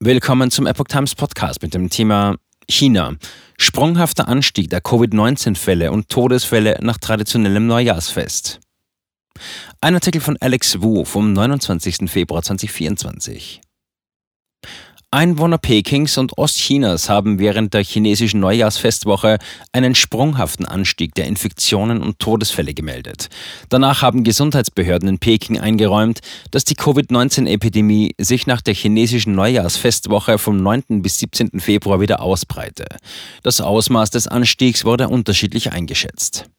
Willkommen zum Epoch Times Podcast mit dem Thema China. Sprunghafter Anstieg der Covid-19-Fälle und Todesfälle nach traditionellem Neujahrsfest. Ein Artikel von Alex Wu vom 29. Februar 2024. Einwohner Pekings und Ostchinas haben während der chinesischen Neujahrsfestwoche einen sprunghaften Anstieg der Infektionen und Todesfälle gemeldet. Danach haben Gesundheitsbehörden in Peking eingeräumt, dass die Covid-19-Epidemie sich nach der chinesischen Neujahrsfestwoche vom 9. bis 17. Februar wieder ausbreite. Das Ausmaß des Anstiegs wurde unterschiedlich eingeschätzt.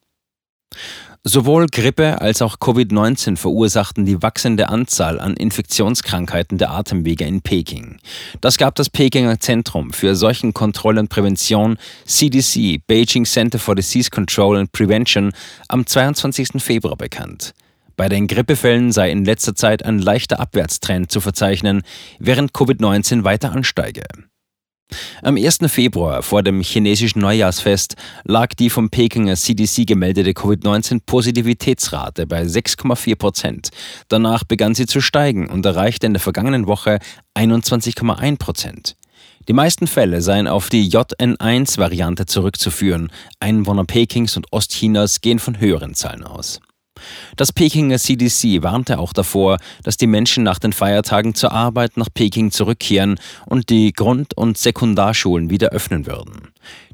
Sowohl Grippe als auch Covid-19 verursachten die wachsende Anzahl an Infektionskrankheiten der Atemwege in Peking. Das gab das Pekinger Zentrum für Seuchenkontrolle und Prävention CDC Beijing Center for Disease Control and Prevention am 22. Februar bekannt. Bei den Grippefällen sei in letzter Zeit ein leichter Abwärtstrend zu verzeichnen, während Covid-19 weiter ansteige. Am 1. Februar vor dem chinesischen Neujahrsfest lag die vom Pekinger CDC gemeldete Covid-19-Positivitätsrate bei 6,4 Prozent. Danach begann sie zu steigen und erreichte in der vergangenen Woche 21,1 Prozent. Die meisten Fälle seien auf die JN1-Variante zurückzuführen. Einwohner Pekings und Ostchinas gehen von höheren Zahlen aus. Das Pekinger CDC warnte auch davor, dass die Menschen nach den Feiertagen zur Arbeit nach Peking zurückkehren und die Grund- und Sekundarschulen wieder öffnen würden.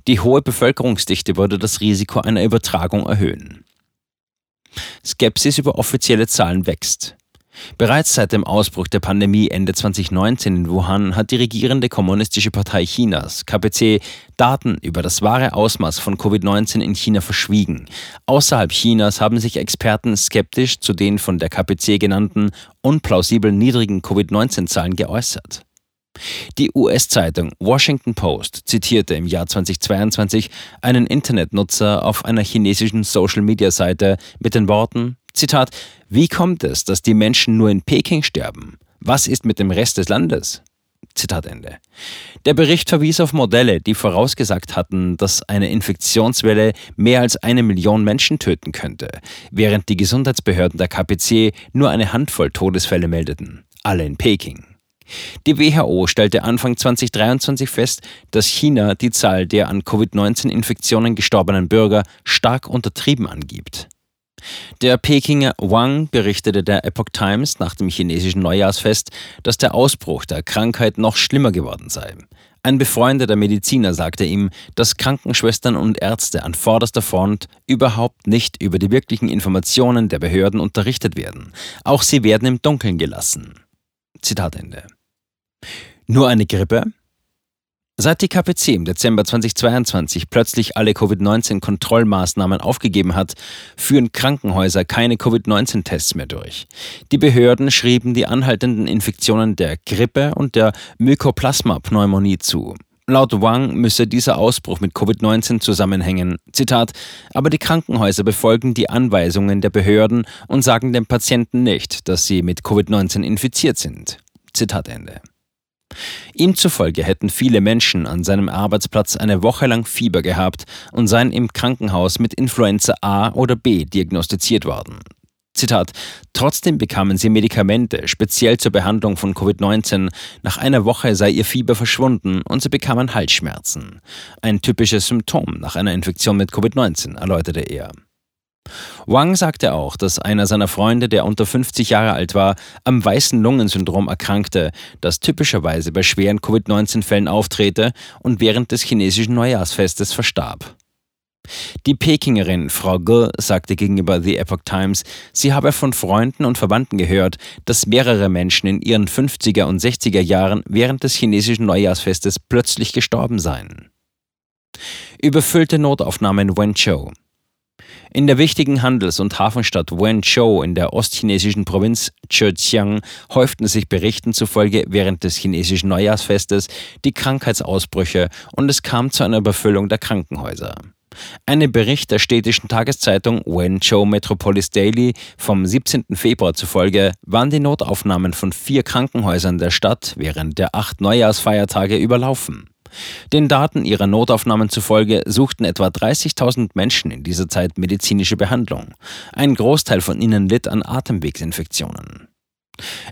Die hohe Bevölkerungsdichte würde das Risiko einer Übertragung erhöhen. Skepsis über offizielle Zahlen wächst. Bereits seit dem Ausbruch der Pandemie Ende 2019 in Wuhan hat die regierende Kommunistische Partei Chinas, KPC, Daten über das wahre Ausmaß von Covid-19 in China verschwiegen. Außerhalb Chinas haben sich Experten skeptisch zu den von der KPC genannten unplausibel niedrigen Covid-19-Zahlen geäußert. Die US-Zeitung Washington Post zitierte im Jahr 2022 einen Internetnutzer auf einer chinesischen Social-Media-Seite mit den Worten Zitat, wie kommt es, dass die Menschen nur in Peking sterben? Was ist mit dem Rest des Landes? Zitat Ende. Der Bericht verwies auf Modelle, die vorausgesagt hatten, dass eine Infektionswelle mehr als eine Million Menschen töten könnte, während die Gesundheitsbehörden der KPC nur eine Handvoll Todesfälle meldeten, alle in Peking. Die WHO stellte Anfang 2023 fest, dass China die Zahl der an Covid-19-Infektionen gestorbenen Bürger stark untertrieben angibt. Der Pekinger Wang berichtete der Epoch Times nach dem chinesischen Neujahrsfest, dass der Ausbruch der Krankheit noch schlimmer geworden sei. Ein befreundeter Mediziner sagte ihm, dass Krankenschwestern und Ärzte an vorderster Front überhaupt nicht über die wirklichen Informationen der Behörden unterrichtet werden. Auch sie werden im Dunkeln gelassen. Zitat Ende. Nur eine Grippe? Seit die KPC im Dezember 2022 plötzlich alle Covid-19-Kontrollmaßnahmen aufgegeben hat, führen Krankenhäuser keine Covid-19-Tests mehr durch. Die Behörden schrieben die anhaltenden Infektionen der Grippe und der Mykoplasma-Pneumonie zu. Laut Wang müsse dieser Ausbruch mit Covid-19 zusammenhängen. Zitat, aber die Krankenhäuser befolgen die Anweisungen der Behörden und sagen dem Patienten nicht, dass sie mit Covid-19 infiziert sind. Zitat Ende. Ihm zufolge hätten viele Menschen an seinem Arbeitsplatz eine Woche lang Fieber gehabt und seien im Krankenhaus mit Influenza A oder B diagnostiziert worden. Zitat, trotzdem bekamen sie Medikamente, speziell zur Behandlung von Covid-19. Nach einer Woche sei ihr Fieber verschwunden und sie bekamen Halsschmerzen. Ein typisches Symptom nach einer Infektion mit Covid-19, erläuterte er. Wang sagte auch, dass einer seiner Freunde, der unter 50 Jahre alt war, am weißen Lungensyndrom erkrankte, das typischerweise bei schweren Covid-19-Fällen auftrete und während des chinesischen Neujahrsfestes verstarb. Die Pekingerin Frau Ge sagte gegenüber The Epoch Times, sie habe von Freunden und Verwandten gehört, dass mehrere Menschen in ihren 50er und 60er Jahren während des chinesischen Neujahrsfestes plötzlich gestorben seien. Überfüllte Notaufnahme in Wenzhou. In der wichtigen Handels- und Hafenstadt Wenzhou in der ostchinesischen Provinz Zhejiang häuften sich Berichten zufolge während des chinesischen Neujahrsfestes die Krankheitsausbrüche und es kam zu einer Überfüllung der Krankenhäuser. Einem Bericht der städtischen Tageszeitung Wenzhou Metropolis Daily vom 17. Februar zufolge waren die Notaufnahmen von vier Krankenhäusern der Stadt während der acht Neujahrsfeiertage überlaufen. Den Daten ihrer Notaufnahmen zufolge suchten etwa 30.000 Menschen in dieser Zeit medizinische Behandlung. Ein Großteil von ihnen litt an Atemwegsinfektionen.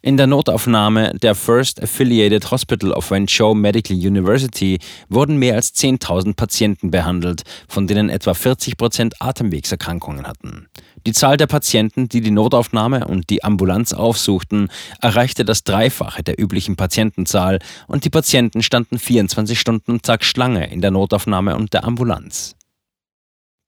In der Notaufnahme der First Affiliated Hospital of Wenzhou Medical University wurden mehr als 10.000 Patienten behandelt, von denen etwa 40 Prozent Atemwegserkrankungen hatten. Die Zahl der Patienten, die die Notaufnahme und die Ambulanz aufsuchten, erreichte das Dreifache der üblichen Patientenzahl und die Patienten standen 24 Stunden Tag Schlange in der Notaufnahme und der Ambulanz.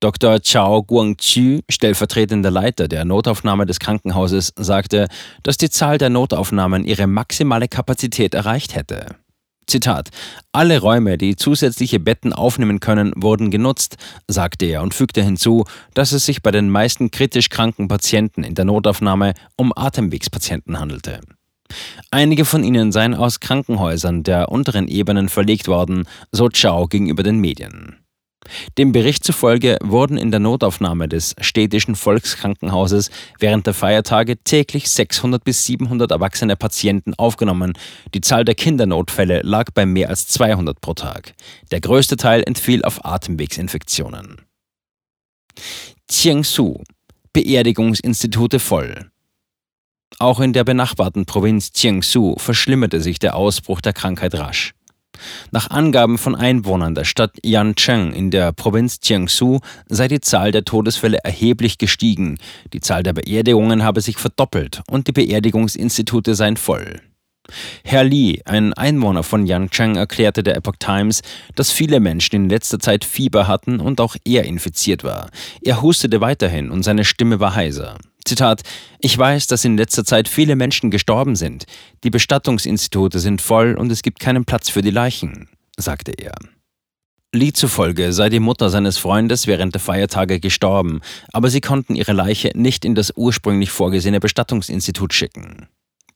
Dr. Chao Guangqu, stellvertretender Leiter der Notaufnahme des Krankenhauses, sagte, dass die Zahl der Notaufnahmen ihre maximale Kapazität erreicht hätte. Zitat: Alle Räume, die zusätzliche Betten aufnehmen können, wurden genutzt, sagte er und fügte hinzu, dass es sich bei den meisten kritisch kranken Patienten in der Notaufnahme um Atemwegspatienten handelte. Einige von ihnen seien aus Krankenhäusern der unteren Ebenen verlegt worden, so Chao gegenüber den Medien. Dem Bericht zufolge wurden in der Notaufnahme des städtischen Volkskrankenhauses während der Feiertage täglich 600 bis 700 erwachsene Patienten aufgenommen. Die Zahl der Kindernotfälle lag bei mehr als 200 pro Tag. Der größte Teil entfiel auf Atemwegsinfektionen. Jiangsu Beerdigungsinstitute voll. Auch in der benachbarten Provinz Jiangsu verschlimmerte sich der Ausbruch der Krankheit rasch. Nach Angaben von Einwohnern der Stadt Yancheng in der Provinz Jiangsu sei die Zahl der Todesfälle erheblich gestiegen, die Zahl der Beerdigungen habe sich verdoppelt und die Beerdigungsinstitute seien voll. Herr Li, ein Einwohner von Yancheng, erklärte der Epoch Times, dass viele Menschen in letzter Zeit Fieber hatten und auch er infiziert war. Er hustete weiterhin und seine Stimme war heiser. Zitat, ich weiß, dass in letzter Zeit viele Menschen gestorben sind. Die Bestattungsinstitute sind voll und es gibt keinen Platz für die Leichen, sagte er. Lee zufolge sei die Mutter seines Freundes während der Feiertage gestorben, aber sie konnten ihre Leiche nicht in das ursprünglich vorgesehene Bestattungsinstitut schicken.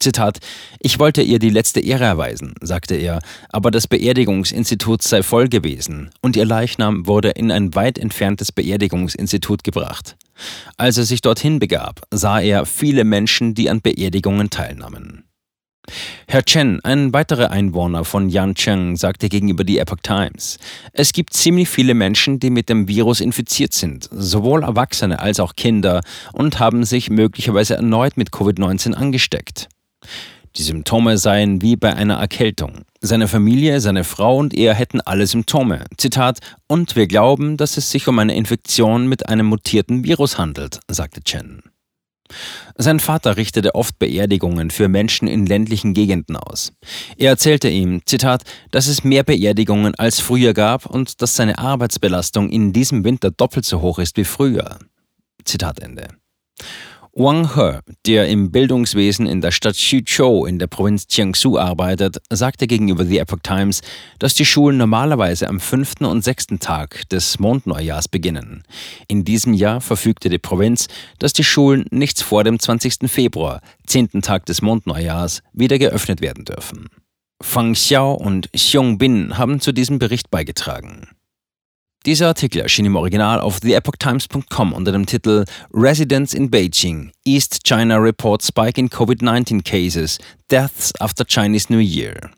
Zitat, ich wollte ihr die letzte Ehre erweisen, sagte er, aber das Beerdigungsinstitut sei voll gewesen und ihr Leichnam wurde in ein weit entferntes Beerdigungsinstitut gebracht. Als er sich dorthin begab, sah er viele Menschen, die an Beerdigungen teilnahmen. Herr Chen, ein weiterer Einwohner von Yancheng, sagte gegenüber die Epoch Times, es gibt ziemlich viele Menschen, die mit dem Virus infiziert sind, sowohl Erwachsene als auch Kinder, und haben sich möglicherweise erneut mit Covid-19 angesteckt. Die Symptome seien wie bei einer Erkältung. Seine Familie, seine Frau und er hätten alle Symptome. Zitat, und wir glauben, dass es sich um eine Infektion mit einem mutierten Virus handelt, sagte Chen. Sein Vater richtete oft Beerdigungen für Menschen in ländlichen Gegenden aus. Er erzählte ihm, Zitat, dass es mehr Beerdigungen als früher gab und dass seine Arbeitsbelastung in diesem Winter doppelt so hoch ist wie früher. Zitat Ende. Wang He, der im Bildungswesen in der Stadt Xuzhou in der Provinz Jiangsu arbeitet, sagte gegenüber The Epoch Times, dass die Schulen normalerweise am fünften und sechsten Tag des Mondneujahrs beginnen. In diesem Jahr verfügte die Provinz, dass die Schulen nichts vor dem 20. Februar, zehnten Tag des Mondneujahrs, wieder geöffnet werden dürfen. Fang Xiao und Xiong Bin haben zu diesem Bericht beigetragen. Dieser Artikel erschien im Original auf theepochtimes.com unter dem Titel Residents in Beijing, East China Report Spike in COVID-19 Cases, Deaths after Chinese New Year.